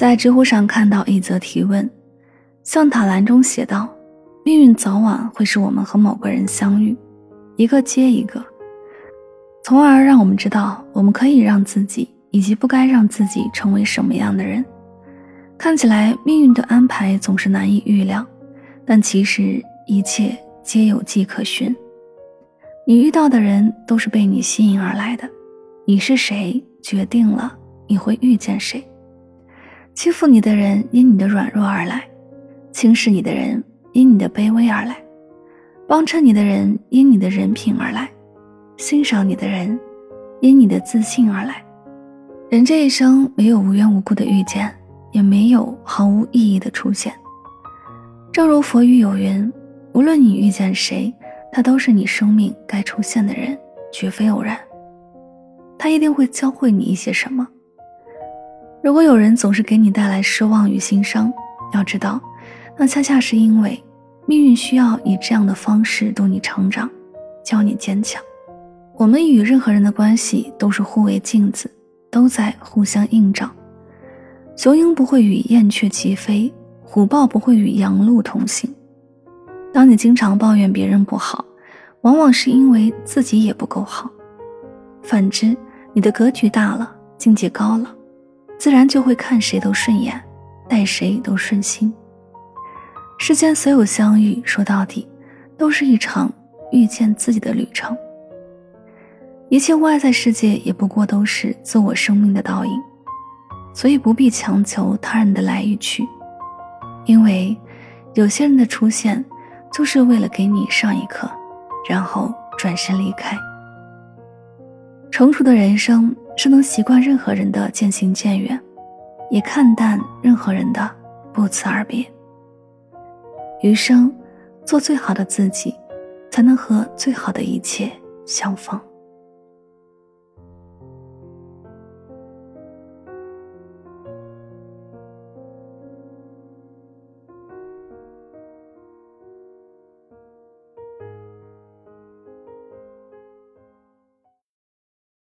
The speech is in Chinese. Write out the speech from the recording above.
在知乎上看到一则提问，象塔栏中写道：“命运早晚会使我们和某个人相遇，一个接一个，从而让我们知道我们可以让自己以及不该让自己成为什么样的人。看起来命运的安排总是难以预料，但其实一切皆有迹可循。你遇到的人都是被你吸引而来的，你是谁决定了你会遇见谁。”欺负你的人因你的软弱而来，轻视你的人因你的卑微而来，帮衬你的人因你的人品而来，欣赏你的人因你的自信而来。人这一生没有无缘无故的遇见，也没有毫无意义的出现。正如佛语有云：“无论你遇见谁，他都是你生命该出现的人，绝非偶然。他一定会教会你一些什么。”如果有人总是给你带来失望与心伤，要知道，那恰恰是因为命运需要以这样的方式度你成长，教你坚强。我们与任何人的关系都是互为镜子，都在互相映照。雄鹰不会与燕雀齐飞，虎豹不会与羊鹿同行。当你经常抱怨别人不好，往往是因为自己也不够好。反之，你的格局大了，境界高了。自然就会看谁都顺眼，待谁都顺心。世间所有相遇，说到底，都是一场遇见自己的旅程。一切外在世界也不过都是自我生命的倒影，所以不必强求他人的来与去，因为有些人的出现，就是为了给你上一课，然后转身离开。成熟的人生。是能习惯任何人的渐行渐远，也看淡任何人的不辞而别。余生，做最好的自己，才能和最好的一切相逢。